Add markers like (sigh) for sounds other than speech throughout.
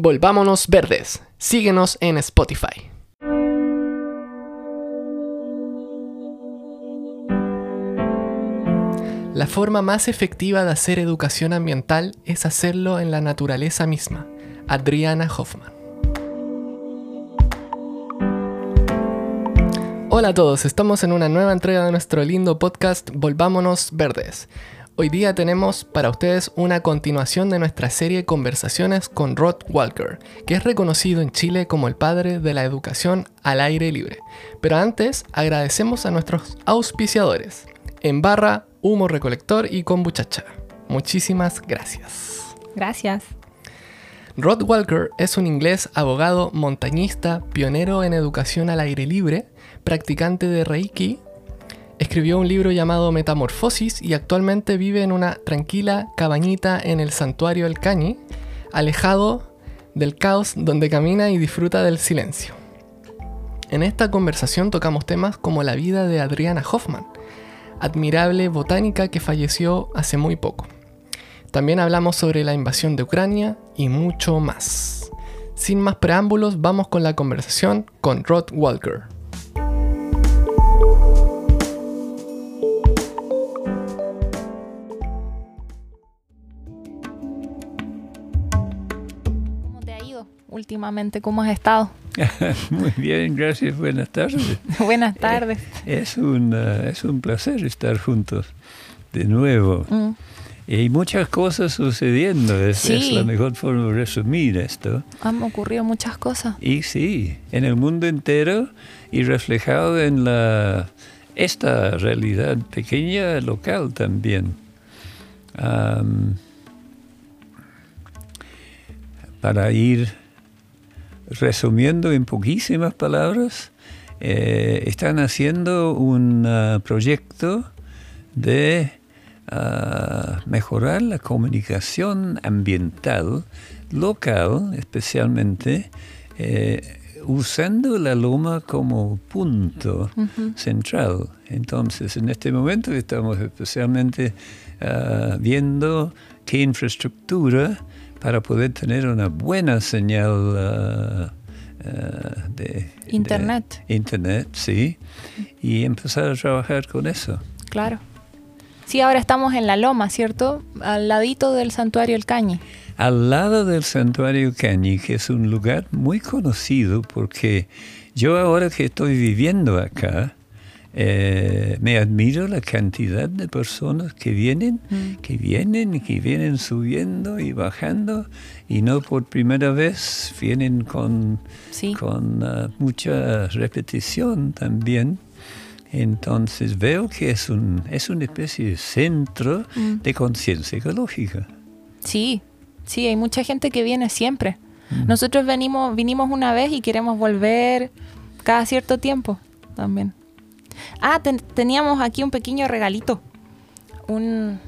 Volvámonos Verdes. Síguenos en Spotify. La forma más efectiva de hacer educación ambiental es hacerlo en la naturaleza misma. Adriana Hoffman. Hola a todos, estamos en una nueva entrega de nuestro lindo podcast Volvámonos Verdes. Hoy día tenemos para ustedes una continuación de nuestra serie Conversaciones con Rod Walker, que es reconocido en Chile como el padre de la educación al aire libre. Pero antes agradecemos a nuestros auspiciadores, en barra, humo recolector y kombuchacha. Muchísimas gracias. Gracias. Rod Walker es un inglés abogado montañista, pionero en educación al aire libre, practicante de Reiki Escribió un libro llamado Metamorfosis y actualmente vive en una tranquila cabañita en el santuario El Cañi, alejado del caos donde camina y disfruta del silencio. En esta conversación tocamos temas como la vida de Adriana Hoffman, admirable botánica que falleció hace muy poco. También hablamos sobre la invasión de Ucrania y mucho más. Sin más preámbulos, vamos con la conversación con Rod Walker. Últimamente? ¿Cómo has estado? (laughs) Muy bien, gracias. Buenas tardes. (laughs) Buenas eh, tardes. es, un, es un placer estar juntos de nuevo. Mm. Y hay muchas cosas sucediendo, es, es, la mejor forma de resumir esto. Han ocurrido muchas cosas. Y sí, en el mundo entero y reflejado en la, esta realidad pequeña local también. para ir resumiendo en poquísimas palabras, eh, están haciendo un ah, proyecto de ah, mejorar la comunicación ambiental local, especialmente eh, usando la loma como punto central. Entonces, en este momento estamos especialmente ah, viendo qué infraestructura para poder tener una buena señal uh, uh, de Internet. Internet, sí, y empezar a trabajar con eso. Claro. Sí, ahora estamos en la loma, ¿cierto? Al ladito del santuario El Cañi. Al lado del santuario Cañi, que es un lugar muy conocido porque yo ahora que estoy viviendo acá, eh, me admiro la cantidad de personas que vienen, mm. que vienen que vienen subiendo y bajando y no por primera vez vienen con, con ah, mucha repetición también. Entonces veo que es, un, es una especie de centro mm. de conciencia ecológica. Sí, sí, hay mucha gente que viene siempre. Mm. Nosotros venimos, vinimos una vez y queremos volver cada cierto tiempo también. Ah, teníamos aquí un pequeño regalito. Un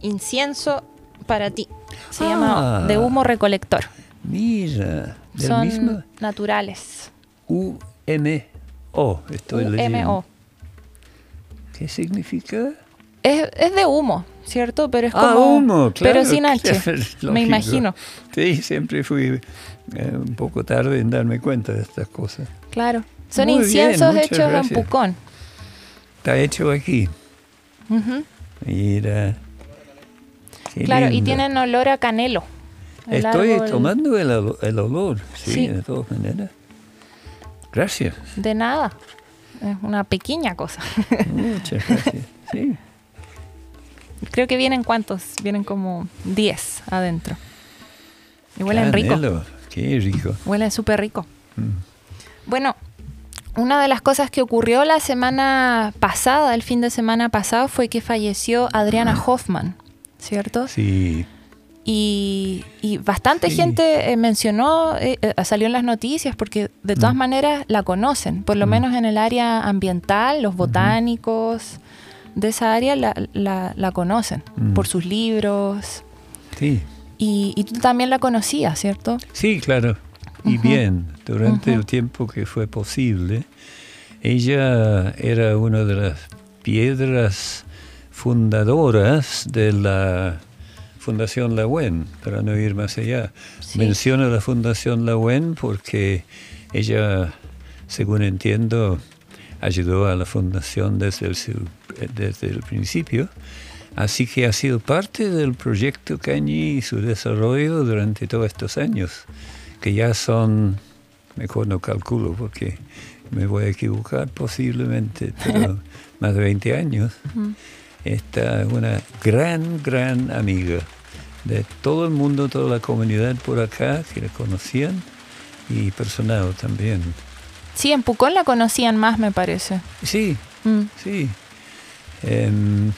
incienso para ti. Se llama ah. de humo recolector. Mira, del Son naturales. U-M-O, estoy U-M-O. ¿Qué significa? Es, es, de humo, ¿cierto? Pero es ah, como. humo, claro. Pero sin H. me imagino. Sí, siempre fui eh, un poco tarde en darme cuenta de estas cosas. Claro. Son inciensos hechos en Pucón. Está hecho aquí. Mira. claro, y tienen olor a canelo. Estoy tomando el, olor, sí, de todas maneras. Gracias. De nada. Es una pequeña cosa. Muchas gracias. (laughs) Sí. Creo que vienen cuántos, vienen como 10 adentro. Y huelen rico. Qué rico. Huelen súper rico. Mm. Bueno, una de las cosas que ocurrió la semana pasada, el fin de semana pasado, fue que falleció Adriana Hoffman, ¿cierto? Sí. Y, bastante gente eh, mencionó, eh, eh, salió en las noticias, porque de todas mm. maneras la conocen, por lo mm. menos en el área ambiental, los botánicos de esa área la, conocen, mm. por sus libros. Sí. Y, y, tú también la conocías, ¿cierto? Sí, claro y bien durante el tiempo que fue posible. Ella era una de las piedras fundadoras de la Fundación La Wen, para no ir más allá. Sí. Menciono la Fundación La Wen porque ella, según entiendo, ayudó a la fundación desde el, desde el principio. Así que ha sido parte del proyecto Cañi y su desarrollo durante todos estos años, que ya son, mejor no calculo porque me voy a equivocar posiblemente, pero (laughs) más de 20 años. Esta es una gran, gran amiga de todo el mundo, toda la comunidad por acá que la conocían y personal también. Sí, en Pucón la conocían más, me parece. Sí, Mm. Sí. Em,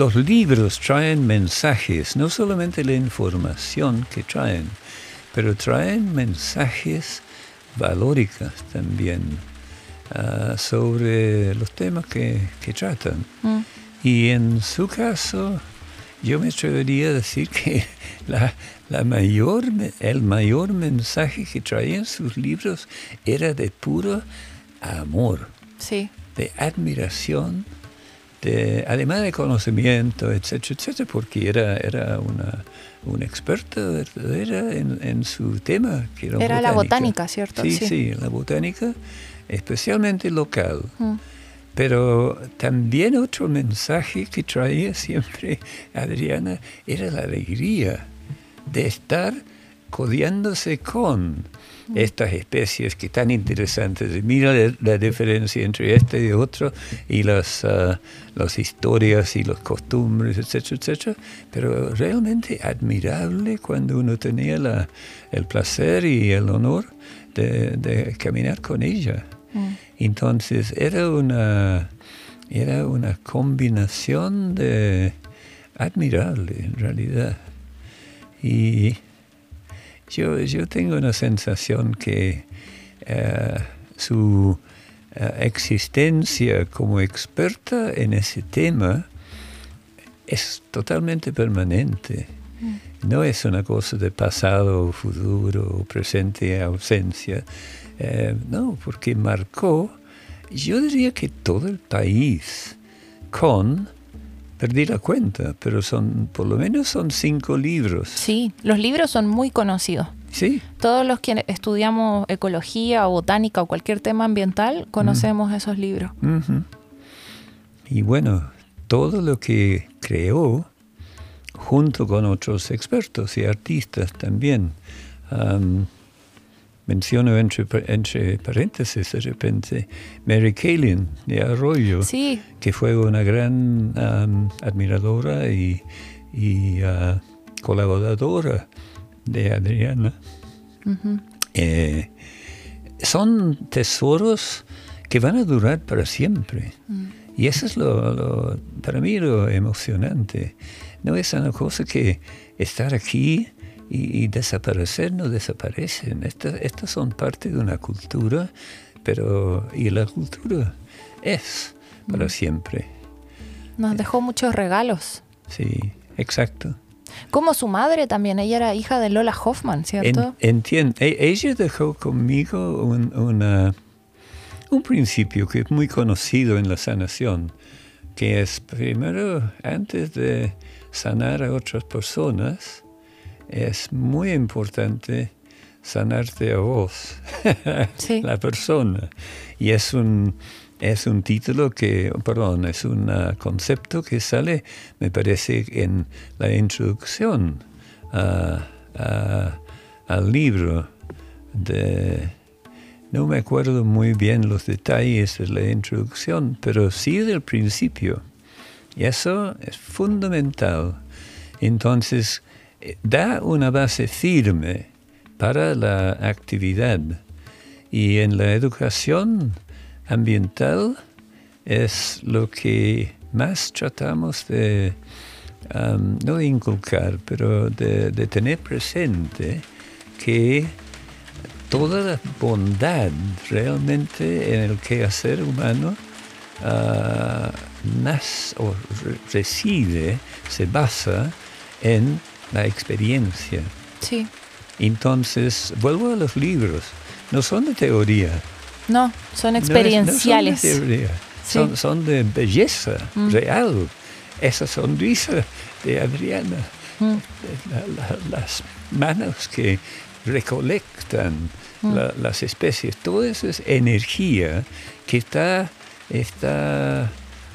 los libros traen mensajes, no solamente la información que traen, pero traen mensajes valóricos también ah, sobre los temas que, que tratan. Mm. Y en su caso, yo me atrevería a decir que (laughs) la, la mayor, el mayor mensaje que traían sus libros era de puro amor, Sí. de admiración, de, además de conocimiento, etcétera, etcétera, porque era, era una, una experta verdadera en, en su tema. Que era, Era la botánica, ¿cierto? Sí, Sí. sí, la botánica, especialmente local. Mm. Pero también otro mensaje que traía siempre Adriana era la alegría de estar codeándose con estas especies que tan interesantes. Mira la, diferencia entre este y otro y las, ah, las historias y las costumbres, etcétera, etcétera. Pero realmente admirable cuando uno tenía la, el placer y el honor de, de caminar con ella. Mm. Entonces era una, era una combinación de admirable en realidad. Y yo, yo tengo una sensación que eh, su eh, existencia como experta en ese tema es totalmente permanente. No es una cosa de pasado, futuro, presente, ausencia. Eh, no, porque marcó, yo diría que todo el país con, perdí la cuenta, pero son, por lo menos son cinco libros. Sí, los libros son muy conocidos. Sí, Todos los que estudiamos ecología o botánica o cualquier tema ambiental conocemos esos libros. Y bueno, todo lo que creó, junto con otros expertos y artistas también, am, menciono entre, entre paréntesis de repente Mary Kaelin de Arroyo, Sí, que fue una gran am, admiradora y, y, ah, colaboradora de Adriana. Eh, son tesoros que van a durar para siempre. Y eso es lo, lo- para mí lo emocionante. No es una cosa que estar aquí y, y desaparecer, no desaparecen. Estas, estas son parte de una cultura, pero y la cultura es para siempre. nos dejó muchos regalos. Sí, exacto. Como su madre también, ella era hija de Lola Hoffman, ¿cierto? entiendo. ella dejó conmigo un, una- un principio que es muy conocido en la sanación, que es primero, antes de sanar a otras personas, es muy importante sanarte a vos, (laughs) Sí. la persona. Y es un, es un título que, perdón, es un ah, concepto que sale, me parece, en la introducción a- a- al libro de... No me acuerdo muy bien los detalles de la introducción, pero sí del principio. Y eso es fundamental. Entonces, da una base firme para la actividad. Y en la educación ambiental es lo que más tratamos de, am, no de inculcar, pero de, tener presente que toda la bondad realmente en el quehacer humano ah, nace o re- reside, se basa en la experiencia. Sí. Entonces, vuelvo a los libros, no son de teoría. No, son no es- experienciales. No son de teoría, Sí. son, son de belleza Mm. real. esa sonrisa de Adriana, Mm. la- la- las manos que recolectan la- las especies, toda esa es energía que está, está,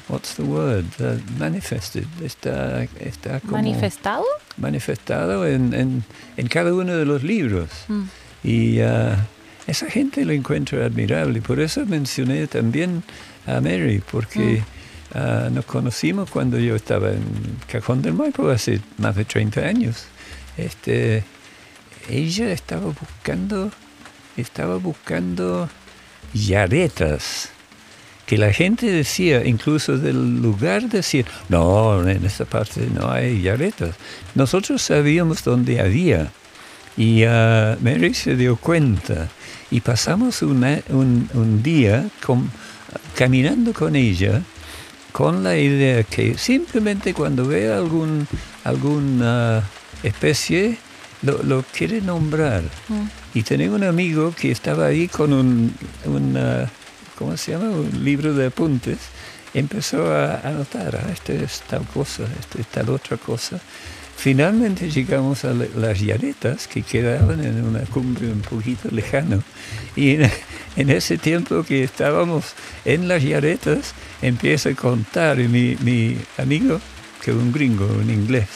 what's the word, Uh, manifested, está, está como ¿Manifestado? manifestado en, en- en cada uno de los libros. Mm. Y ah, esa gente lo encuentro admirable. Por eso mencioné también a Mary, porque ah, nos conocimos cuando yo estaba en Cajón del Maipo hace más de 30 años. Este, ella estaba buscando, estaba buscando yaretas que la gente decía, incluso del lugar decir, no, en esta parte no hay yaretas. Nosotros sabíamos dónde había. Y ah, Mary se dio cuenta. Y pasamos una- un, un día con- caminando con ella con la idea que simplemente cuando vea algún, alguna especie, lo, lo quiere nombrar. Mm. Y tenía un amigo que estaba ahí con un, un, ah, ¿cómo se llama? Un libro de apuntes. Empezó a anotar, ah, este es tal cosa, este es tal otra cosa. Finalmente llegamos a la- las yaretas que quedaban en una cumbre un poquito lejano. Y en, (laughs) en ese tiempo que estábamos en las yaretas, empieza a contar y mi, mi amigo, que es un gringo, un inglés,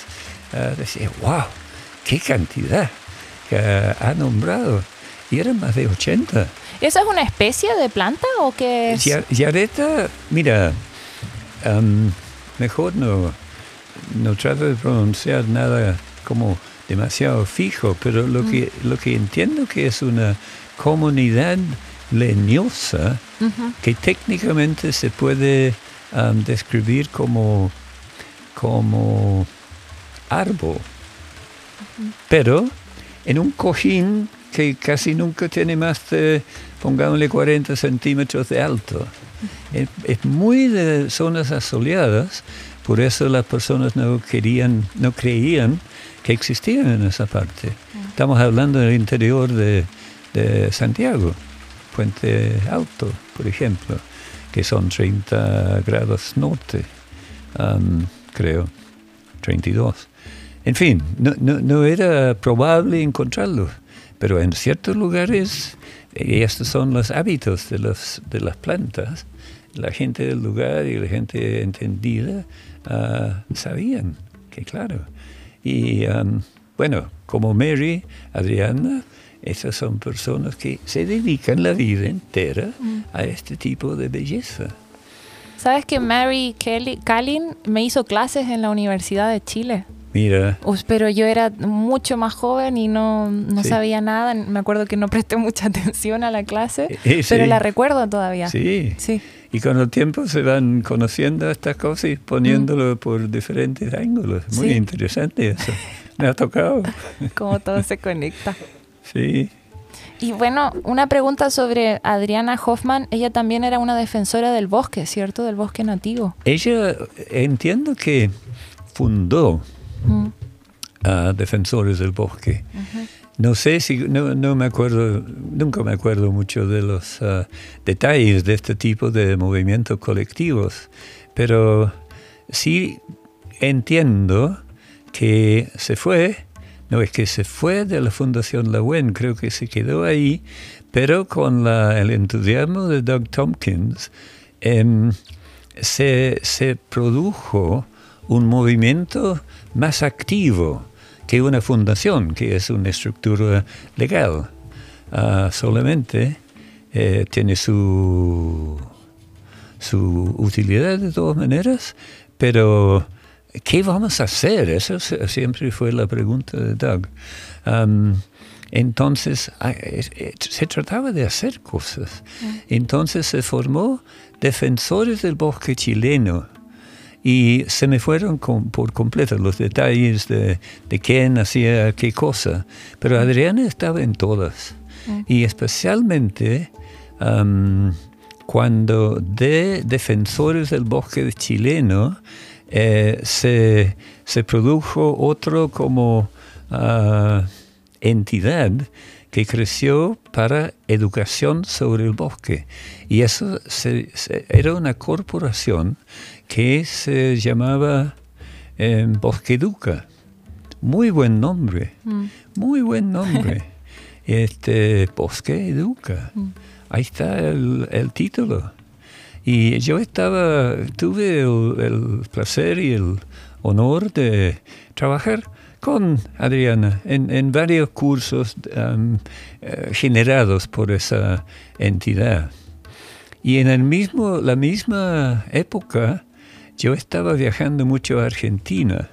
ah, decía, wow, qué cantidad que ha nombrado. Y eran más de 80. ¿Esa es una especie de planta o qué es? Ya- Yareta, mira, mejor no, no trato de pronunciar nada como demasiado fijo, pero lo, que, lo que entiendo que es una comunidad leñosa que técnicamente se puede describir como, como árbol, pero en un cojín que casi nunca tiene más de, pongámosle 40 centímetros de alto. Es, es muy de zonas asoleadas, por eso las personas no querían, no creían que existían en esa parte. Estamos hablando del interior de, de Santiago, Puente Alto, por ejemplo, que son 30 grados norte, creo, 32. En fin, no, no, no era probable encontrarlo, pero en ciertos lugares, y estos son los hábitos de, los, de las plantas, la gente del lugar y la gente entendida ah, sabían que claro. Y am, bueno, como Mary, Adriana, esas son personas que se dedican la vida entera a este tipo de belleza. ¿Sabes que Mary Kelly, Callin me hizo clases en la Universidad de Chile? Mira, pero yo era mucho más joven y no, no Sí. sabía nada. Me acuerdo que no presté mucha (laughs) atención a la clase, Eh, eh, pero sí. la recuerdo todavía. sí. Sí. Y con el tiempo se van conociendo estas cosas y poniéndolo por diferentes ángulos. Muy interesante eso. (laughs) Me ha tocado. Como todo se conecta. Sí. Y bueno, una pregunta sobre Adriana Hoffman. Ella también era una defensora del bosque, ¿cierto? Del bosque nativo. Ella entiendo que fundó Mm. a Defensores del Bosque. No sé si, no, no me acuerdo, nunca me acuerdo mucho de los ah, detalles de este tipo de movimientos colectivos, pero sí entiendo que se fue, no es que se fue de la Fundación La Wen, creo que se quedó ahí, pero con la- el entusiasmo de Doug Tompkins em, se, se produjo un movimiento más activo que una fundación, que es una estructura legal. Ah, solamente eh, tiene su, su utilidad de todas maneras, pero ¿qué vamos a hacer? Se- siempre fue la pregunta de Doug. Entonces, ah, se trataba de hacer cosas. Entonces se formó Defensores del Bosque Chileno. Y se me fueron con- por completo los detalles de, de quién hacía qué cosa. Pero Adriana estaba en todas. Y especialmente cuando de Defensores del Bosque Chileno eh, se, se produjo otro como ah, entidad que creció para educación sobre el bosque. Y eso se- se- era una corporación que se llamaba en Bosqueduca. Muy buen nombre, Mm. muy buen nombre. (laughs) este, Bosque Educa. Mm. Ahí está el, el título. Y yo estaba, tuve el, el placer y el honor de trabajar con Adriana en, en varios cursos um, eh, generados por esa entidad. Y en el mismo, la misma época, yo estaba viajando mucho a Argentina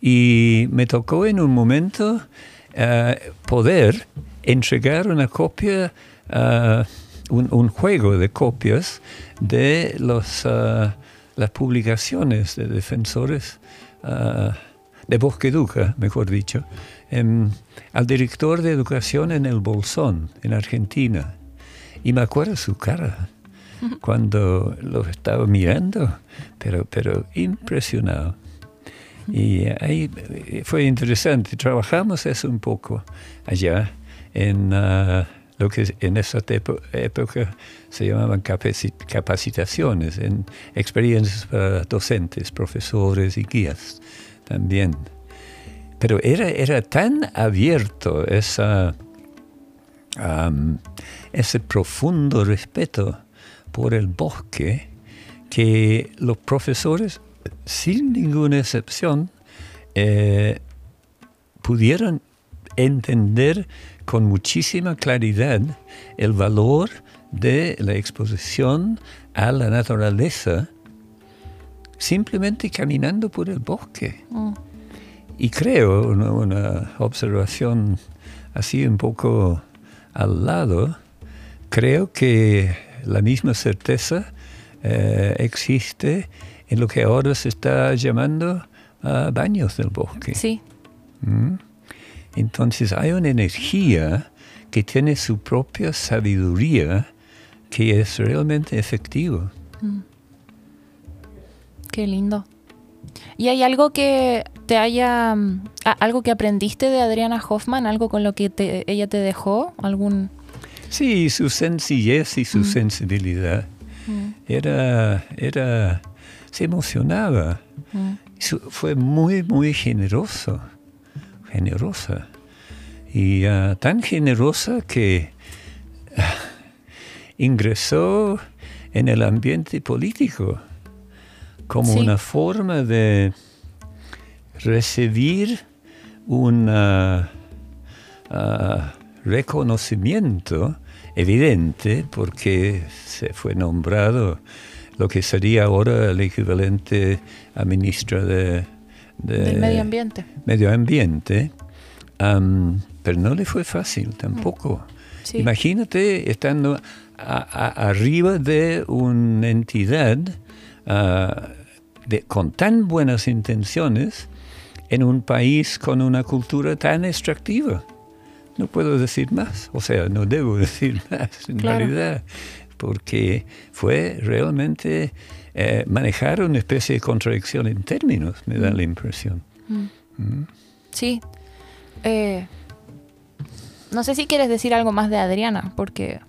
y me tocó en un momento eh, poder entregar una copia, eh, un, juego de copias de eh, las publicaciones de defensores de Bosqueduca, mejor dicho, em, al director de educación en el Bolsón, en Argentina. Y me acuerdo su cara cuando lo estaba mirando, pero, pero impresionado. Y ahí eh, fue interesante. Trabajamos eso un poco allá en ah, lo que en esa época se llamaban capaci- capacitaciones, en experiencias para docentes, profesores y guías también. Pero era, era tan abierto esa, ese profundo respeto por el bosque que los profesores, sin ninguna excepción, eh, pudieron entender con muchísima claridad el valor de la exposición a la naturaleza simplemente caminando por el bosque. Mm. Y creo, una, una observación así un poco al lado, creo que la misma certeza eh, existe en lo que ahora se está llamando ah, baños del bosque. Sí, ¿Mm? Entonces hay una energía que tiene su propia sabiduría que es realmente efectiva. qué lindo. ¿Y hay algo que te haya, mm, algo que aprendiste de Adriana Hoffman, algo con lo que te- ella te dejó, algún... Sí, su sencillez y su sensibilidad. Era, era, se emocionaba. Mm. Su- fue muy, muy generoso, generosa. Y ah, tan generosa que ah, ingresó en el ambiente político como Sí. una forma de recibir un ah, ah, reconocimiento evidente porque se fue nombrado lo que sería ahora el equivalente a ministra de, de del medio ambiente. medio ambiente, am, pero no le fue fácil tampoco. Sí. Imagínate estando a- a- arriba de una entidad ah, de- con tan buenas intenciones en un país con una cultura tan extractiva. No puedo decir más, o sea, no debo (laughs) decir más en Claro. realidad, porque fue realmente eh, manejar una especie de contradicción en términos, me da la impresión. Sí. Eh, no sé si quieres decir algo más de Adriana, porque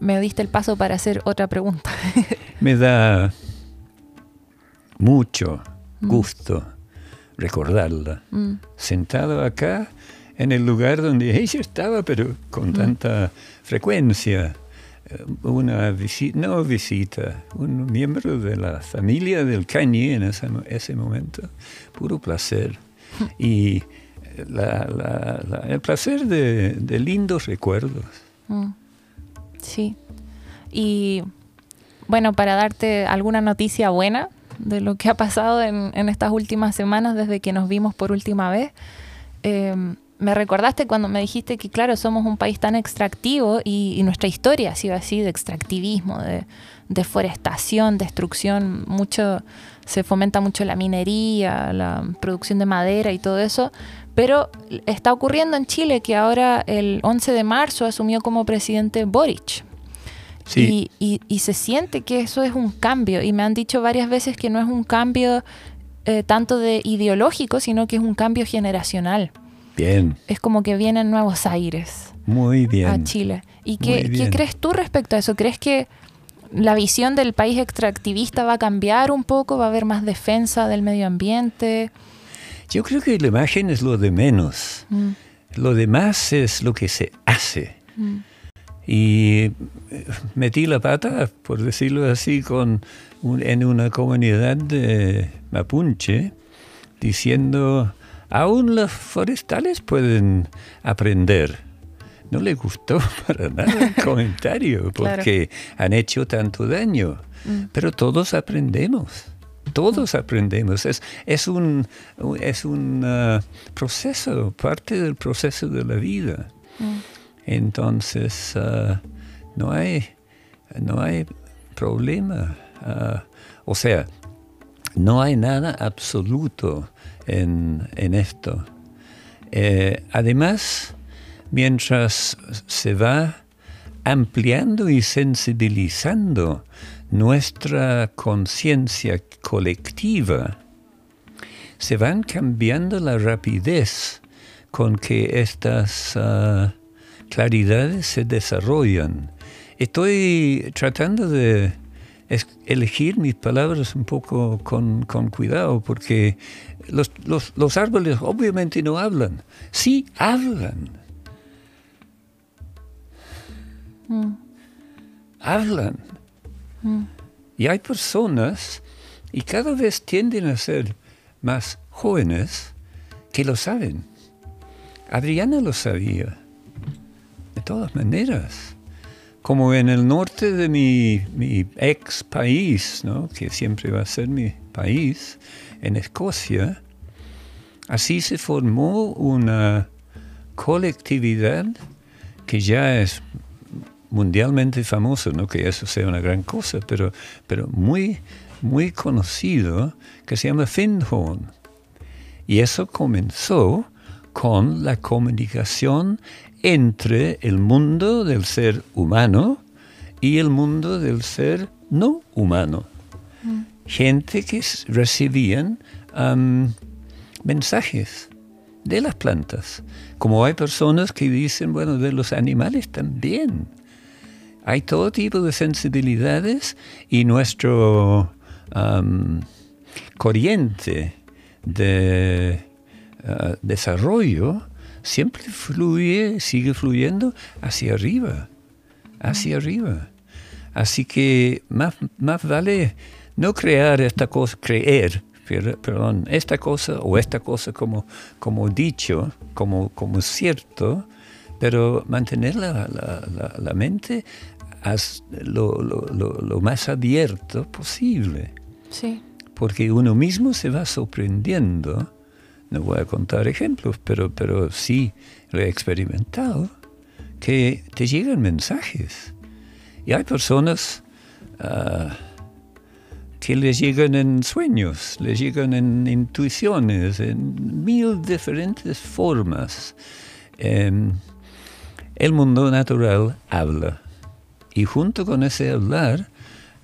me diste el paso para hacer otra pregunta. (laughs) Me da mucho gusto recordarla, Mm, sentado acá en el lugar donde ella estaba, pero con tanta frecuencia. Eh, Una visita, no visita, un miembro de la familia del Cañí en ese, mo- ese momento, puro placer. Y eh, la- la- la- el placer de, de lindos recuerdos. mm. Sí. Y bueno, para darte alguna noticia buena de lo que ha pasado en, en estas últimas semanas desde que nos vimos por última vez, eh, me recordaste cuando me dijiste que, claro, somos un país tan extractivo y, y nuestra historia ha sido así, de extractivismo, de deforestación, destrucción, mucho, se fomenta mucho la minería, la producción de madera y todo eso, pero está ocurriendo en Chile que ahora el 11 de marzo asumió como presidente Boric. Sí. Y, y- y se siente que eso es un cambio. Y me han dicho varias veces que no es un cambio eh, tanto de ideológico, sino que es un cambio generacional. Bien, Es como que vienen nuevos aires muy bien. a Chile. ¿Y qué, qué crees tú respecto a eso? ¿Crees que la visión del país extractivista va a cambiar un poco, va a haber más defensa del medio ambiente. Yo creo que la imagen es lo de menos. Mm, Lo demás es lo que se hace. mm, Y eh, metí la pata, por decirlo así, con un- en una comunidad de mapuche, diciendo, aún los forestales pueden aprender. No le gustó (laughs) para nada el (laughs) comentario, Claro. porque han hecho tanto daño. mm, Pero todos aprendemos. Todos aprendemos. Es, es un, es un ah, proceso, parte del proceso de la vida. mm. Entonces, ah, no, hay, no hay problema. Ah, o sea, no hay nada absoluto en, en esto. Eh, además, mientras se va ampliando y sensibilizando nuestra conciencia colectiva, se van cambiando la rapidez con que estas ah, claridades se desarrollan. Estoy tratando de es- elegir mis palabras un poco con, con cuidado, porque los, los- los árboles obviamente no hablan. Sí, hablan. Mm, hablan. mm, Y hay personas, y cada vez tienden a ser más jóvenes, que lo saben. Adriana lo sabía, de todas maneras. Como en el norte de mi, ex país, que siempre va a ser mi país, en Escocia, así se formó una colectividad que ya es mundialmente famoso, no que eso sea una gran cosa, pero, pero muy, muy conocido, que se llama Findhorn. Y eso comenzó con la comunicación entre el mundo del ser humano y el mundo del ser no humano. Gente que recibían mensajes de las plantas. Como hay personas que dicen, bueno, de los animales también. Hay todo tipo de sensibilidades y nuestro corriente de ah, desarrollo siempre fluye, sigue fluyendo hacia arriba, hacia arriba. Así que más, más vale no crear esta cosa, creer, per- perdón, esta cosa o esta cosa como, como dicho, como, como cierto, pero mantener la, la- la- la mente lo, lo- lo- lo más abierto posible, Sí. porque uno mismo se va sorprendiendo. No voy a contar ejemplos, pero, pero sí lo he experimentado, que te llegan mensajes. Y hay personas ah, que les llegan en sueños, les llegan en intuiciones, en mil diferentes formas. Em, el mundo natural habla y junto con ese hablar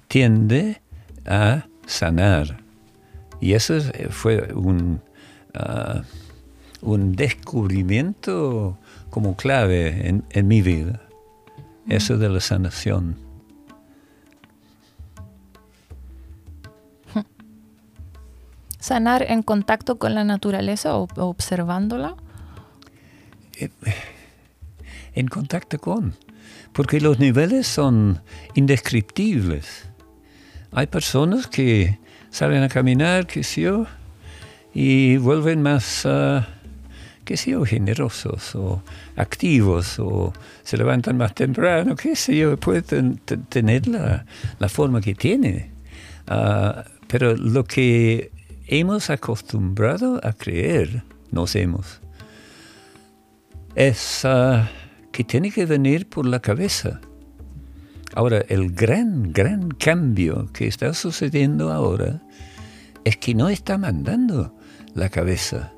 tiende a sanar. Y eso es- fue un, ah, un descubrimiento como clave en, en mi vida, eso de la sanación. Sanar en contacto con la naturaleza o, observándola. en contacto con, porque los niveles son indescriptibles. Hay personas que salen a caminar, qué sé yo, y vuelven más, ah, qué sé generosos o activos o se levantan más temprano, qué sé yo, puede ten- ten- tener la, la forma que tiene. Ah, pero lo que hemos acostumbrado a creer, nos hemos, es ah, que tiene que venir por la cabeza. Ahora, el gran, gran cambio que está sucediendo ahora es que no está mandando la cabeza.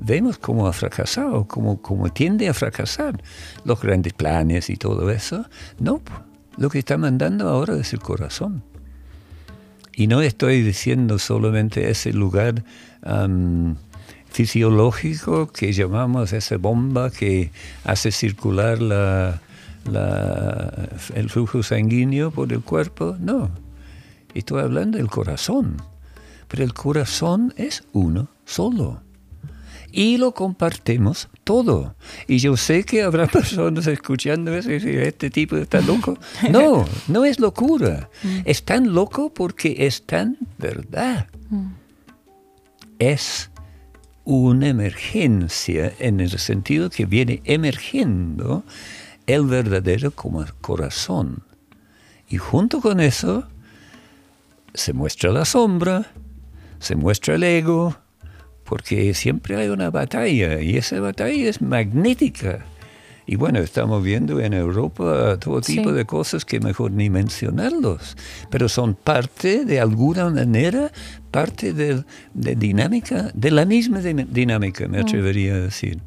Vemos cómo ha fracasado, cómo, cómo tiende a fracasar los grandes planes y todo eso. No, lo que está mandando ahora es el corazón. Y no estoy diciendo solamente ese lugar am, fisiológico que llamamos esa bomba que hace circular la, la- el flujo sanguíneo por el cuerpo, no. Estoy hablando del corazón. Pero el corazón es uno solo. Y lo compartimos todo. Y yo sé que habrá (laughs) personas escuchando eso y decir, este tipo está loco. (laughs) No, no es locura. Es tan loco porque es tan verdad. Es una emergencia en el sentido que viene emergiendo el verdadero como- corazón. Y junto con eso se muestra la sombra, se muestra el ego, porque siempre hay una batalla y esa batalla es magnética. Y bueno, estamos viendo en Europa todo Sí. tipo de cosas que mejor ni mencionarlos, pero son parte de alguna manera, parte de, de dinámica, de la misma din- dinámica, me atrevería a decir.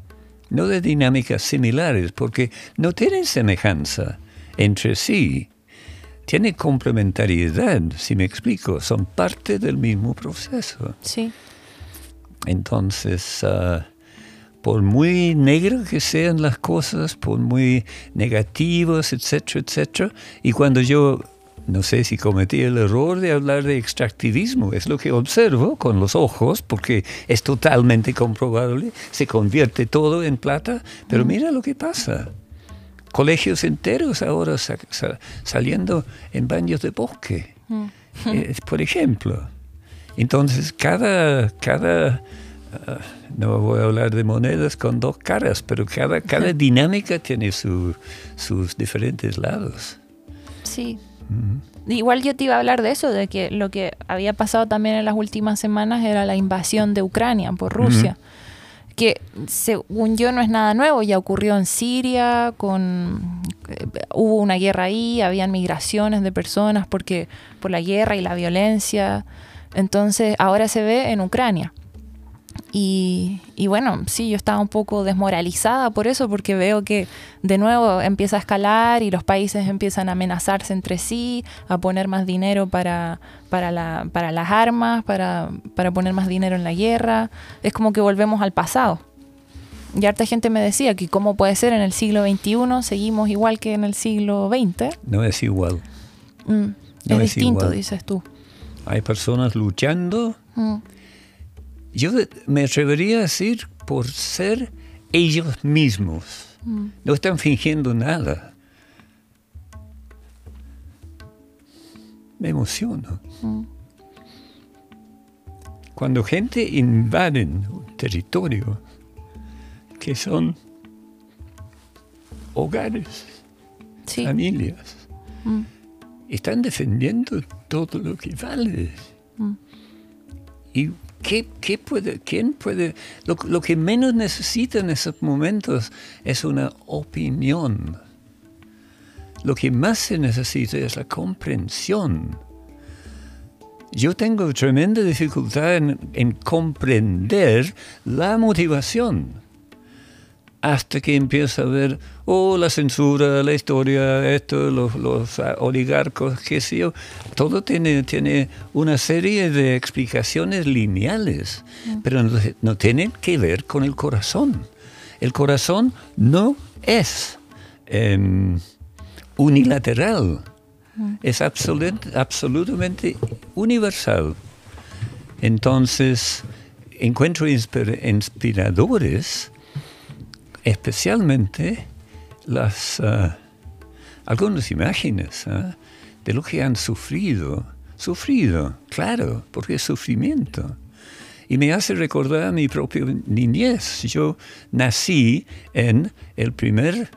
No de dinámicas similares, porque no tienen semejanza entre sí. Tienen complementariedad, si me explico, son parte del mismo proceso. Sí. Entonces, ah, por muy negras que sean las cosas, por muy negativas, etcétera, etcétera, y cuando yo, no sé si cometí el error de hablar de extractivismo, es lo que observo con los ojos, porque es totalmente comprobable, se convierte todo en plata, pero mira lo que pasa. Colegios enteros ahora sa- sa- saliendo en baños de bosque, eh, por ejemplo. Entonces, cada, cada ah, no voy a hablar de monedas con dos caras, pero cada, cada dinámica tiene su- sus diferentes lados. Sí. Igual yo te iba a hablar de eso, de que lo que había pasado también en las últimas semanas era la invasión de Ucrania por Rusia. Que según yo no es nada nuevo, ya ocurrió en Siria, con eh, hubo una guerra ahí, habían migraciones de personas porque por la guerra y la violencia. Entonces ahora se ve en Ucrania. Y, y bueno, sí, yo estaba un poco desmoralizada por eso, porque veo que de nuevo empieza a escalar y los países empiezan a amenazarse entre sí, a poner más dinero para, para, la, para las armas, para, para poner más dinero en la guerra. Es como que volvemos al pasado. Y harta gente me decía que cómo puede ser en el siglo XXI seguimos igual que en el siglo XX. No es igual. Mm, No es es distinto, igual. dices tú. Hay personas luchando. Mm, Yo me atrevería a decir por ser ellos mismos. mm, No están fingiendo nada. Me emociono. mm. Cuando gente invaden un territorio que son hogares, Sí. familias, Mm, están defendiendo todo lo que vale. mm. ¿Y qué, qué puede, quién puede? Lo, lo que menos necesita en esos momentos es una opinión. Lo que más se necesita es la comprensión. Yo tengo tremenda dificultad en, en comprender la motivación hasta que empiezo a ver, oh, la censura, la historia, esto, los, los ah, oligarcos, qué sé yo, todo tiene, tiene una serie de explicaciones lineales, pero no, no tienen que ver con el corazón. El corazón no es em, unilateral, es absolut- absolutamente universal. Entonces, encuentro inspir- inspiradores especialmente las ah, algunas imágenes ah, de lo que han sufrido, sufrido, claro, porque es sufrimiento. Y me hace recordar mi propia niñez. Yo nací en el primer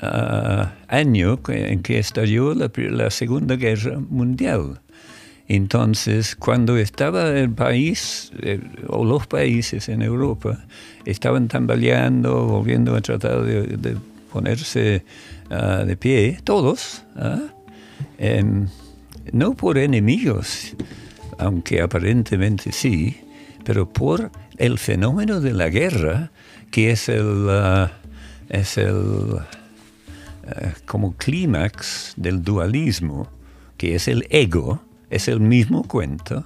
ah, año en que estalló la, Segunda Guerra Mundial. Entonces, cuando estaba el país, o los países en Europa, estaban tambaleando, volviendo a tratar de, ponerse ah, de pie, todos, ¿ah? Em, no por enemigos, aunque aparentemente sí, pero por el fenómeno de la guerra, que es el, ah, es el eh, como clímax del dualismo, que es el ego, es el mismo cuento.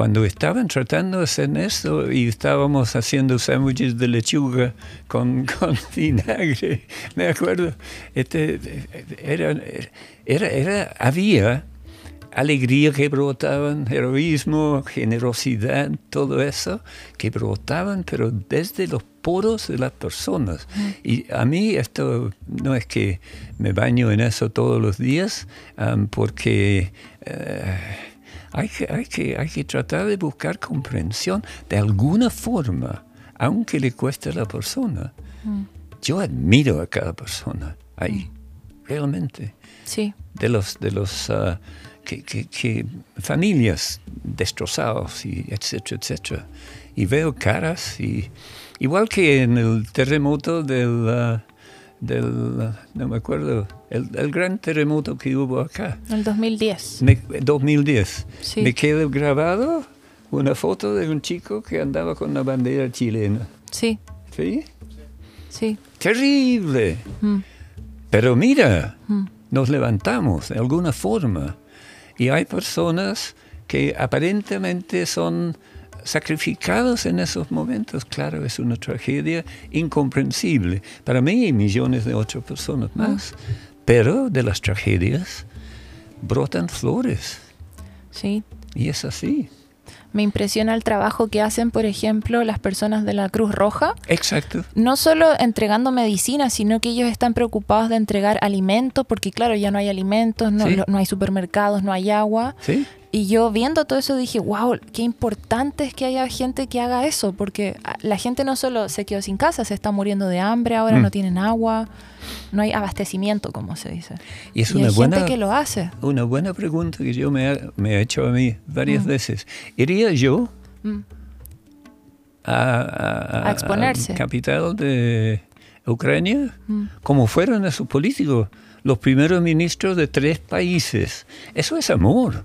Cuando estaban tratando de hacer esto y estábamos haciendo sándwiches de lechuga con, (laughs) con vinagre, me acuerdo, este, era, era, era, había alegría que brotaban, heroísmo, generosidad, todo eso que brotaban, pero desde los poros de las personas. Y a mí esto no es que me baño en eso todos los días, um, porque uh, hay, que, hay, que, hay que tratar de buscar comprensión de alguna forma, aunque le cueste a la persona. Yo admiro a cada persona ahí, realmente. Sí. De los, de los uh, que, que, que, familias destrozadas y etcétera, etcétera. Y veo caras y igual que en el terremoto del, uh, del uh, no me acuerdo, el, el, gran terremoto que hubo acá. El 2010. Me, 2010. Sí. Me quedó grabado una foto de un chico que andaba con la bandera chilena. Sí. ¿Sí? Sí. Terrible. Mm. Pero mira, Mm. nos levantamos de alguna forma. Y hay personas que aparentemente son sacrificados en esos momentos. Claro, es una tragedia incomprensible para mí y millones de otras personas más. Pero de las tragedias brotan flores. Sí. Y es así. Me impresiona el trabajo que hacen, por ejemplo, las personas de la Cruz Roja. Exacto. No solo entregando medicina, sino que ellos están preocupados de entregar alimentos, porque claro, ya no hay alimentos, no, Sí. no hay supermercados, no hay agua. ¿Sí? Y yo viendo todo eso dije, wow, qué importante es que haya gente que haga eso, porque ah, la gente no solo se quedó sin casa, se está muriendo de hambre, ahora Mm. no tienen agua, no hay abastecimiento, como se dice. Y es y una hay buena, gente que lo hace. una buena pregunta que yo me, ha- me he hecho a mí varias Mm. veces. ¿Iría yo Mm. a, a- A exponerse. capital de Ucrania, como fueron esos políticos, los primeros ministros de tres países. Eso es amor.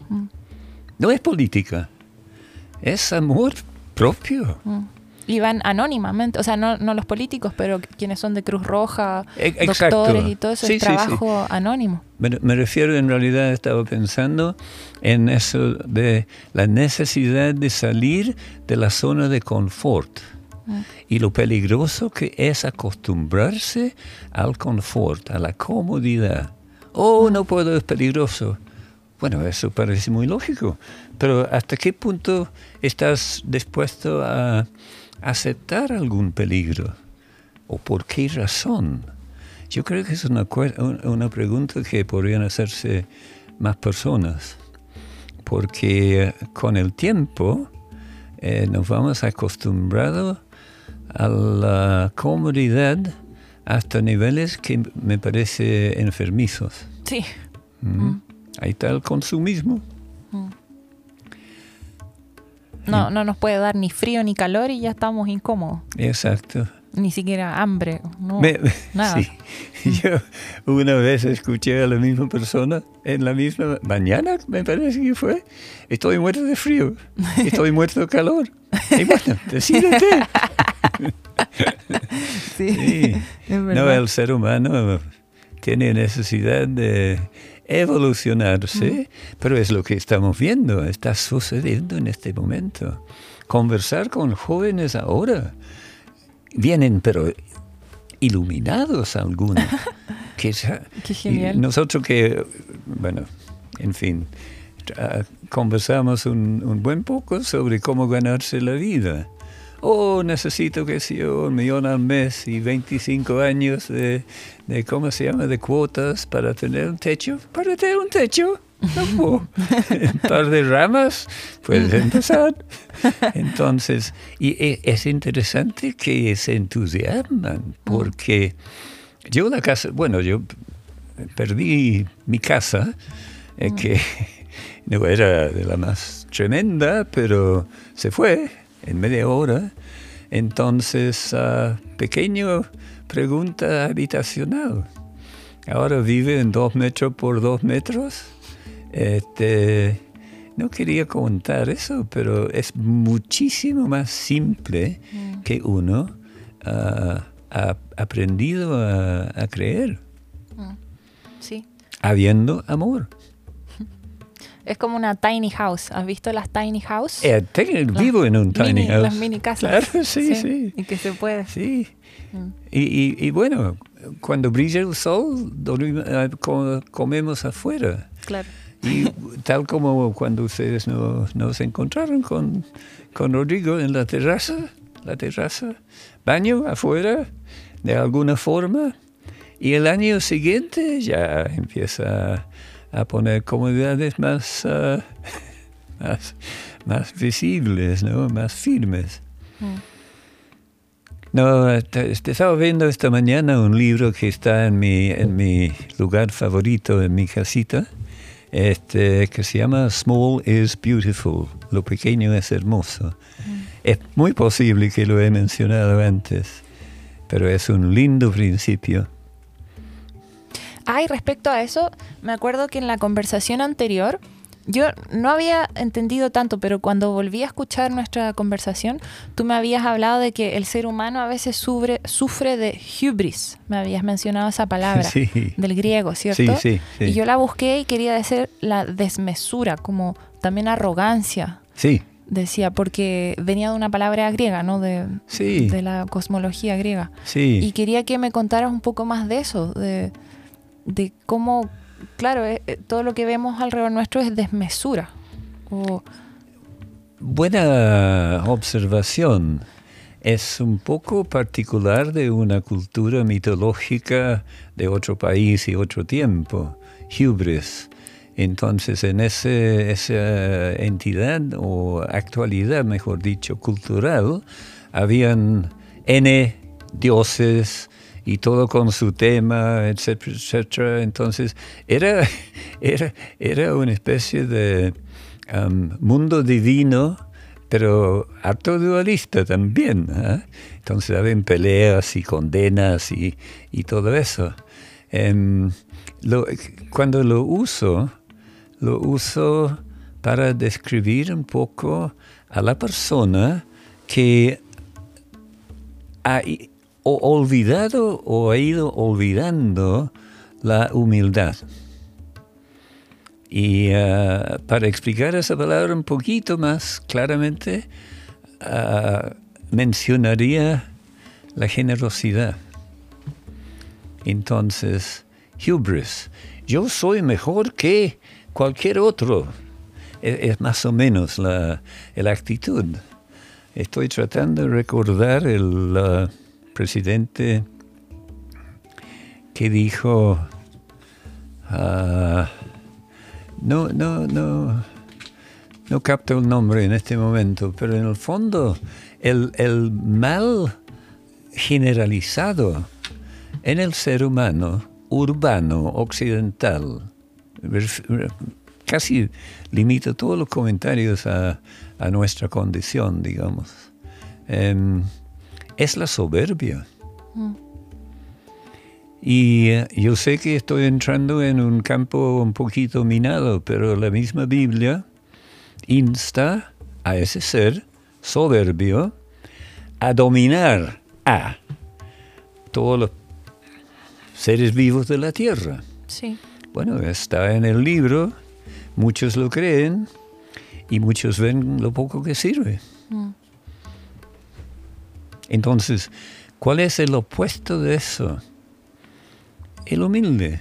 No es política, es amor propio. Mm. Y van anónimamente, o sea, no, no los políticos, pero quienes son de Cruz Roja, E- exacto. doctores y todo eso Sí, es sí, sí. trabajo anónimo. Me, me refiero, en realidad, estaba pensando en eso de la necesidad de salir de la zona de confort Mm. y lo peligroso que es acostumbrarse al confort, a la comodidad. Oh, no puedo, es peligroso. Bueno, eso parece muy lógico, pero ¿hasta qué punto estás dispuesto a aceptar algún peligro? ¿O por qué razón? Yo creo que es una, una pregunta que podrían hacerse más personas, porque con el tiempo eh, nos vamos acostumbrado a la comodidad hasta niveles que me parece enfermizos. Sí. Mm. Ahí está el consumismo. No, no nos puede dar ni frío ni calor y ya estamos incómodos. Exacto. Ni siquiera hambre. No, Me- nada. (laughs) sí. (laughs) Yo una vez escuché a la misma persona en la misma mañana, me parece que fue. Estoy muerto de frío. Estoy (laughs) muerto de calor. Y bueno, decídete. Sí, Sí. es No, el ser humano tiene necesidad de evolucionarse, pero es lo que estamos viendo, está sucediendo en este momento. Conversar con jóvenes ahora, vienen pero iluminados algunos. (laughs) que ya- Qué genial. nosotros que, bueno, en fin, conversamos un, un buen poco sobre cómo ganarse la vida. Oh, necesito, que sé yo, un millón al mes y 25 años de, de, ¿cómo se llama?, de cuotas para tener un techo. Para tener un techo, no (laughs) un par de ramas, puedes empezar. (laughs) Entonces, y es interesante que se entusiasman porque yo la casa, bueno, yo perdí mi casa, eh, que (laughs) no era de la más tremenda, pero se fue en media hora. Entonces, ah, pequeño pregunta habitacional. Ahora vive en dos metros por dos metros. Este, no quería contar eso, pero es muchísimo más simple que uno ah, ha aprendido a, a creer, Sí. habiendo amor. Es como una tiny house. ¿Has visto las tiny house? Eh, tengo- vivo en un tiny Mini- house. Las mini casas. Claro, sí, sí. Y que se puede. Sí. Mm. Y, y- y bueno, cuando brilla el sol, dormimos- eh, co- comemos afuera. Claro. Y tal como cuando ustedes no- nos encontraron con, con Rodrigo en la terraza, la terraza, baño afuera, de alguna forma, y el año siguiente ya empieza a poner comodidades más, ah, más, más visibles, ¿no? más firmes. Mm. No, estaba viendo esta mañana un libro que está en mi, en mi lugar favorito, en mi casita, este, que se llama Small is Beautiful, lo pequeño es hermoso. Es muy posible que lo he mencionado antes, pero es un lindo principio. Ay, respecto a eso, me acuerdo que en la conversación anterior yo no había entendido tanto, pero cuando volví a escuchar nuestra conversación, tú me habías hablado de que el ser humano a veces sufre, sufre de hubris. Me habías mencionado esa palabra (laughs) Sí. del griego, ¿cierto? Sí, sí. Y yo la busqué y quería decir la desmesura, como también arrogancia, Sí, decía, porque venía de una palabra griega, ¿no? De, Sí. de la cosmología griega. sí. Y quería que me contaras un poco más de eso, de, de cómo, claro, eh, eh, todo lo que vemos alrededor nuestro es desmesura. Buena observación. Es un poco particular de una cultura mitológica de otro país y otro tiempo, hubris. Entonces, en ese, esa entidad o actualidad, mejor dicho, cultural, habían N dioses y todo con su tema, etcétera, etcétera. Entonces, era, (laughs) era, era una especie de um, mundo divino, pero harto dualista también. ¿ah? Entonces, habían peleas y condenas y, y todo eso. Em, lo- cuando lo uso, lo uso para describir un poco a la persona que ha o olvidado o ha ido olvidando la humildad. Y ah, para explicar esa palabra un poquito más claramente, ah, mencionaría la generosidad. Entonces, hubris, yo soy mejor que cualquier otro. E- Es, más o menos la, actitud. Estoy tratando de recordar el presidente que dijo, ah, no, no, no, no capto el nombre en este momento, pero en el fondo el, el mal generalizado en el ser humano urbano, occidental, casi limita todos los comentarios a, a nuestra condición, digamos, Em, es la soberbia. Y eh, yo sé que estoy entrando en un campo un poquito minado, pero la misma Biblia insta a ese ser soberbio a dominar a todos los seres vivos de la tierra. sí. Bueno, está en el libro, muchos lo creen y muchos ven lo poco que sirve. Mm. Entonces, ¿cuál es el opuesto de eso? El humilde,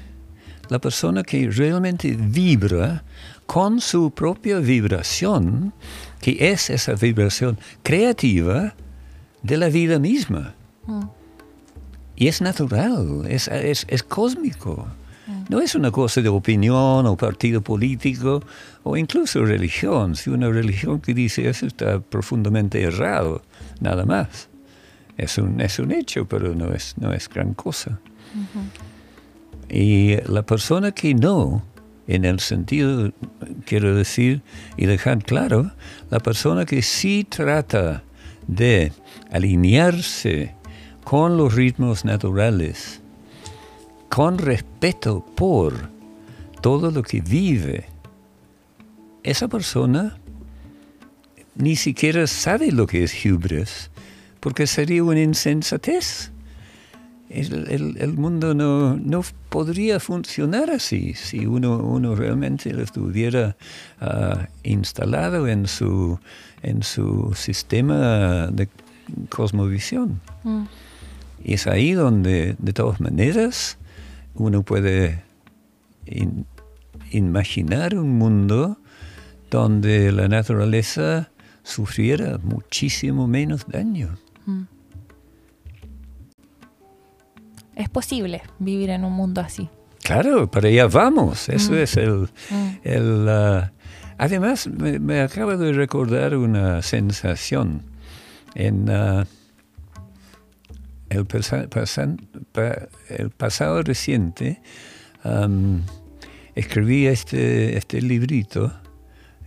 la persona que realmente vibra con su propia vibración, que es esa vibración creativa de la vida misma. Mm. Y es natural, es, es, es cósmico. No es una cosa de opinión o partido político o incluso religión. Si una religión que dice eso está profundamente errado, nada más. Es un, es un hecho, pero no es, no es gran cosa. Y la persona que no, en el sentido, quiero decir, y dejar claro, la persona que sí trata de alinearse con los ritmos naturales, con respeto por todo lo que vive, esa persona ni siquiera sabe lo que es hubris, porque sería una insensatez. el, el- el mundo no, no podría funcionar así si uno, uno realmente lo estuviera ah, instalado en su, en su sistema de cosmovisión. Mm. Y es ahí donde, de todas maneras, uno puede in- imaginar un mundo donde la naturaleza sufriera muchísimo menos daño. Es posible vivir en un mundo así. Claro, para allá vamos. Eso Mm. es el... Mm. el, ah, además, me, me acaba de recordar una sensación en ah, el, pasa- pasan- pa- el pasado reciente. escribí este, este librito,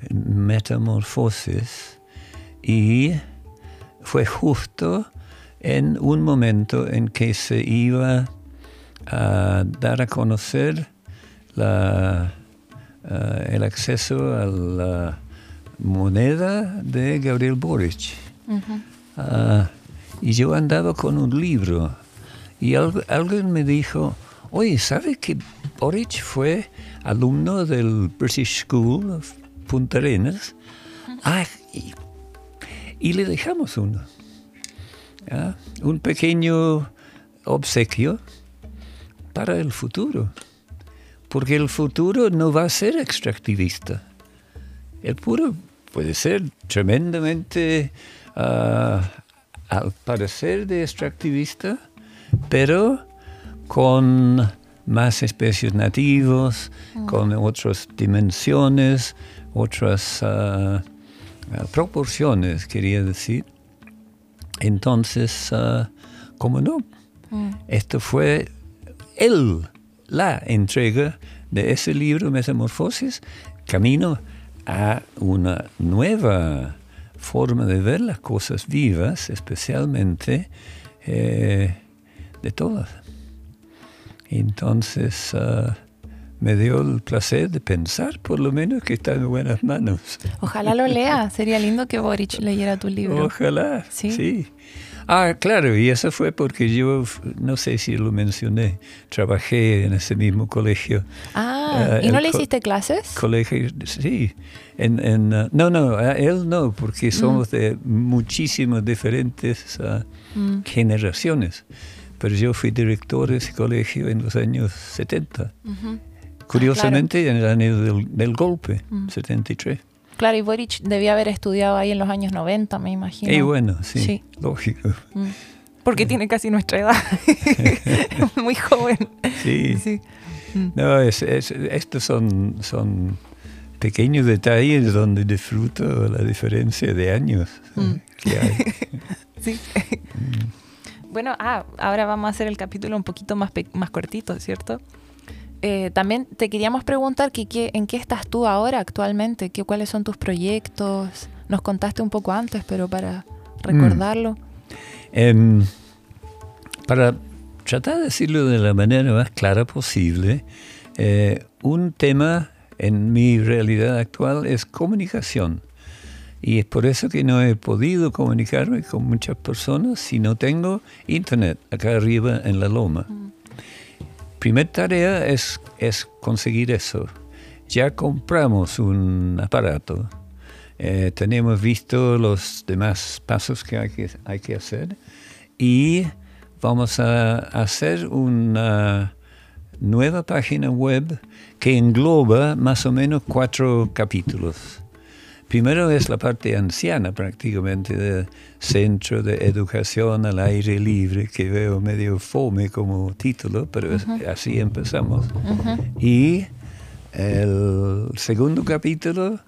Metamorfosis, y fue justo en un momento en que se iba a dar a conocer la, ah, el acceso a la moneda de Gabriel Boric. Ah, y yo andaba con un libro y algo- alguien me dijo, oye, ¿sabe que Boric fue alumno del British School of Punta Arenas? Ah, y, y le dejamos uno. Un pequeño obsequio para el futuro. Porque el futuro no va a ser extractivista. El puro puede ser tremendamente, ah, al parecer, de extractivista, pero con más especies nativos, con otras dimensiones, otras ah, proporciones, quería decir. Entonces, ah, ¿cómo no? Mm. Esto fue el, la entrega de ese libro, Metamorfosis, camino a una nueva forma de ver las cosas vivas, especialmente eh, de todas. Entonces ah, me dio el placer de pensar, por lo menos, que está en buenas manos. Ojalá lo lea. (laughs) Sería lindo que Boric leyera tu libro. Ojalá, Sí. sí. Ah, claro, y eso fue porque yo, no sé si lo mencioné, trabajé en ese mismo colegio. Ah, Ah, ¿y no le hiciste clases? Colegio, sí. En, en, ah, no, no, a él no, porque somos de muchísimas diferentes ah, Mm. generaciones. Pero yo fui director de ese colegio en los años 70. Ujú. Curiosamente, en el año del, del golpe, Mm. 73. Claro, y Boric debía haber estudiado ahí en los años 90, me imagino. Y bueno, sí, Sí. lógico. Mm. Porque tiene casi nuestra edad. (laughs) Muy joven. Sí. Sí. Mm. No, es, es- estos son, son pequeños detalles donde disfruto la diferencia de años Mm. que hay. (laughs) Sí. Bueno, ah, ahora vamos a hacer el capítulo un poquito más, pe- más cortito, ¿cierto? Eh, también te queríamos preguntar que, qué- en qué estás tú ahora actualmente, ¿Qué, cuáles son tus proyectos. Nos contaste un poco antes, pero para recordarlo. Em, para tratar de decirlo de la manera más clara posible, eh, un tema en mi realidad actual es comunicación. Y es por eso que no he podido comunicarme con muchas personas si no tengo internet acá arriba en la loma. Primer tarea es, conseguir eso. Ya compramos un aparato, eh, tenemos visto los demás pasos que, hay que hacer y vamos a hacer una nueva página web que engloba más o menos cuatro capítulos. Primero es la parte anciana prácticamente del Centro de Educación al Aire Libre, que veo medio fome como título, pero así empezamos. Y el segundo capítulo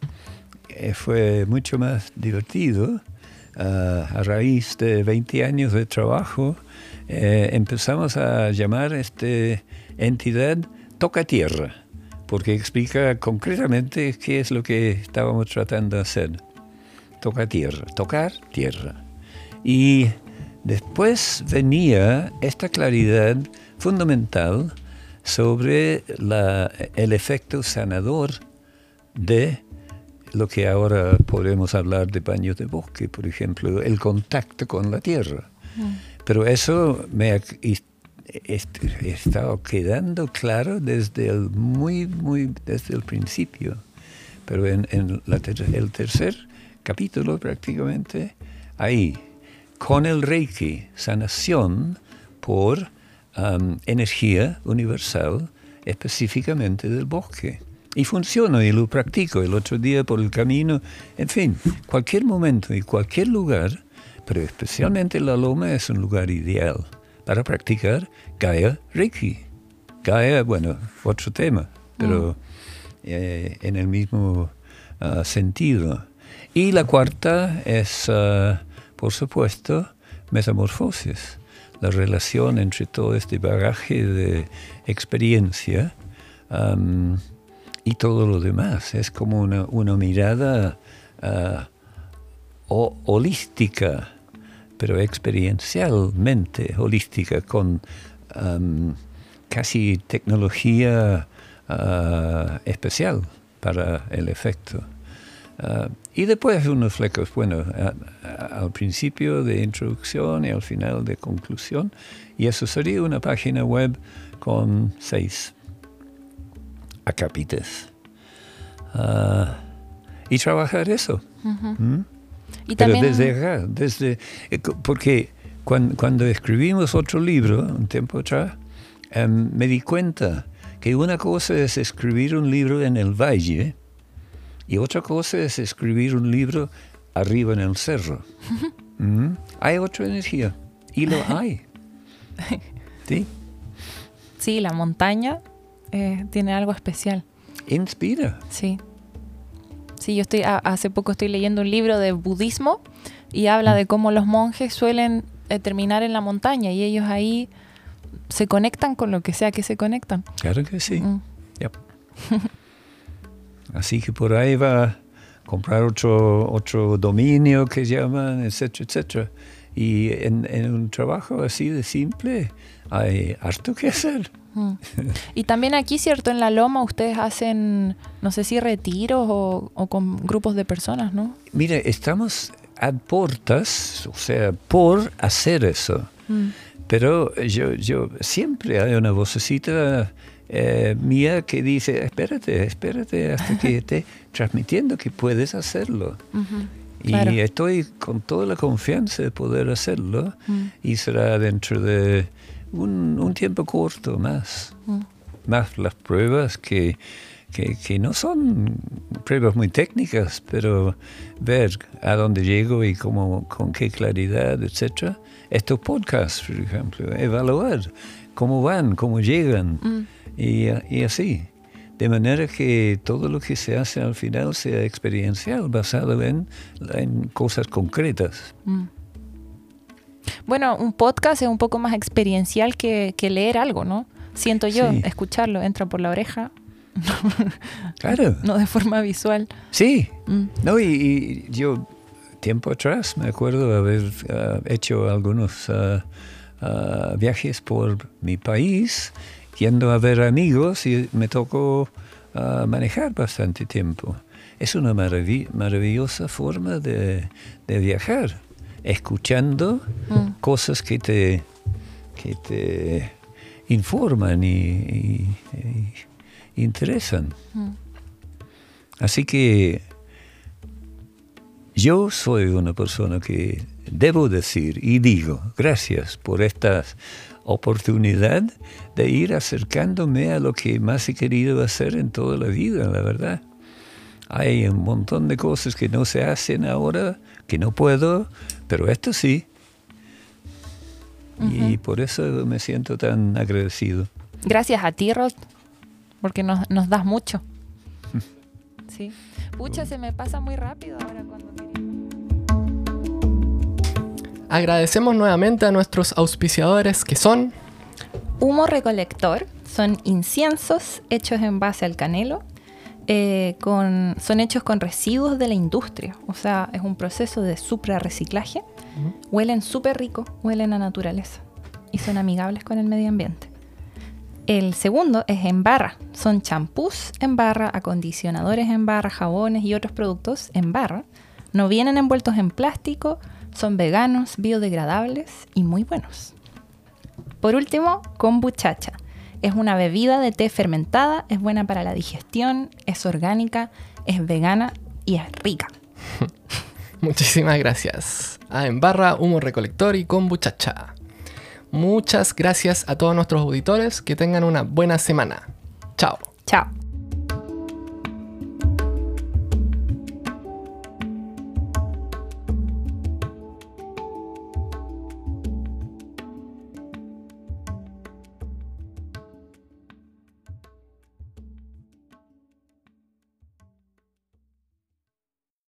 eh, fue mucho más divertido. Ah, a raíz de 20 años de trabajo, eh, empezamos a llamar esta entidad Toca Tierra, porque explica concretamente qué es lo que estábamos tratando de hacer. Toca tierra, tocar tierra. Y después venía esta claridad fundamental sobre la- el efecto sanador de lo que ahora podemos hablar de baños de bosque, por ejemplo, el contacto con la tierra. Pero eso me ac- y- est- está quedando claro desde el muy, muy, desde el principio. Pero en, en la ter- el tercer capítulo prácticamente, ahí, con el Reiki, sanación por am, energía universal, específicamente del bosque. Y funciona y lo practico el otro día por el camino. En fin, cualquier momento y cualquier lugar, pero especialmente la loma es un lugar ideal para practicar Gaia Reiki. Gaia, bueno, otro tema, pero eh, en el mismo ah, sentido. Y la cuarta es, ah, por supuesto, metamorfosis, la relación entre todo este bagaje de experiencia y todo lo demás. Es como una, una mirada ah, ho- holística, pero experiencialmente holística, con am, casi tecnología ah, especial para el efecto. Ah, y después unos flecos, bueno, a- a- al principio de introducción y al final de conclusión. Y eso sería una página web con seis acapites. Ah, y trabajar eso. ¿Mm? Y Pero también, desde acá, desde, eh, porque cuan- cuando, escribimos otro libro, un tiempo atrás, em, me di cuenta que una cosa es escribir un libro en el valle y otra cosa es escribir un libro arriba en el cerro. (laughs) Mm, Hay otra energía y lo hay. (laughs) Sí, sí, la montaña eh, tiene algo especial. inspira. Sí. Sí, yo estoy, a- hace poco estoy leyendo un libro de budismo y habla de cómo los monjes suelen eh, terminar en la montaña y ellos ahí se conectan con lo que sea que se conectan. Claro que sí. Mm. Yep. Así que por ahí va a comprar otro, otro dominio que llaman, etcétera, etcétera. Y en, en un trabajo así de simple hay harto que hacer. Mm. Y también aquí, ¿cierto? En la loma ustedes hacen, no sé si retiros o, o con grupos de personas, ¿no? Mira, estamos a portas, o sea, por hacer eso. Mm. Pero yo, yo siempre hay una vocecita eh, mía que dice, espérate, espérate hasta que (laughs) esté transmitiendo que puedes hacerlo. Y Claro. estoy con toda la confianza de poder hacerlo Mm. y será dentro de un, un tiempo corto más. Mm. Más las pruebas que, que, que no son pruebas muy técnicas, pero ver a dónde llego y cómo, con qué claridad, etc. Estos podcasts, por ejemplo, evaluar cómo van, cómo llegan Mm. y, y así. De manera que todo lo que se hace al final sea experiencial, basado en, en cosas concretas. Mm. Bueno, un podcast es un poco más experiencial que, que leer algo, ¿no? Siento yo, Sí. escucharlo, entra por la oreja, (laughs) Claro, no de forma visual. sí. Mm. No, y, y yo tiempo atrás me acuerdo haber ah, hecho algunos ah, viajes por mi país, yendo a ver amigos y me tocó manejar bastante tiempo. Es una maravi- maravillosa forma de, de viajar, escuchando Mm. cosas que te, que te informan y, y- y interesan. Mm. Así que yo soy una persona que debo decir y digo gracias por esta oportunidad de ir acercándome a lo que más he querido hacer en toda la vida, la verdad. Hay un montón de cosas que no se hacen ahora, que no puedo, pero esto sí. Y por eso me siento tan agradecido. Gracias a ti, Rod, porque nos, nos das mucho. (laughs) Sí. Pucha, se me pasa muy rápido ahora cuando quería- Agradecemos nuevamente a nuestros auspiciadores que son Humo recolector son inciensos hechos en base al canelo. Eh, con, son hechos con residuos de la industria. O sea, es un proceso de supra-reciclaje. Huelen súper rico, huelen a naturaleza. Y son amigables con el medio ambiente. El segundo es en barra. Son champús en barra, acondicionadores en barra, jabones y otros productos en barra. No vienen envueltos en plástico, son veganos, biodegradables y muy buenos. Por último, kombuchacha. Es una bebida de té fermentada, es buena para la digestión, es orgánica, es vegana y es rica. (laughs) Muchísimas gracias. A En Barra, Humo Recolector y Kombuchacha. Muchas gracias a todos nuestros auditores. Que tengan una buena semana. Chao. Chao.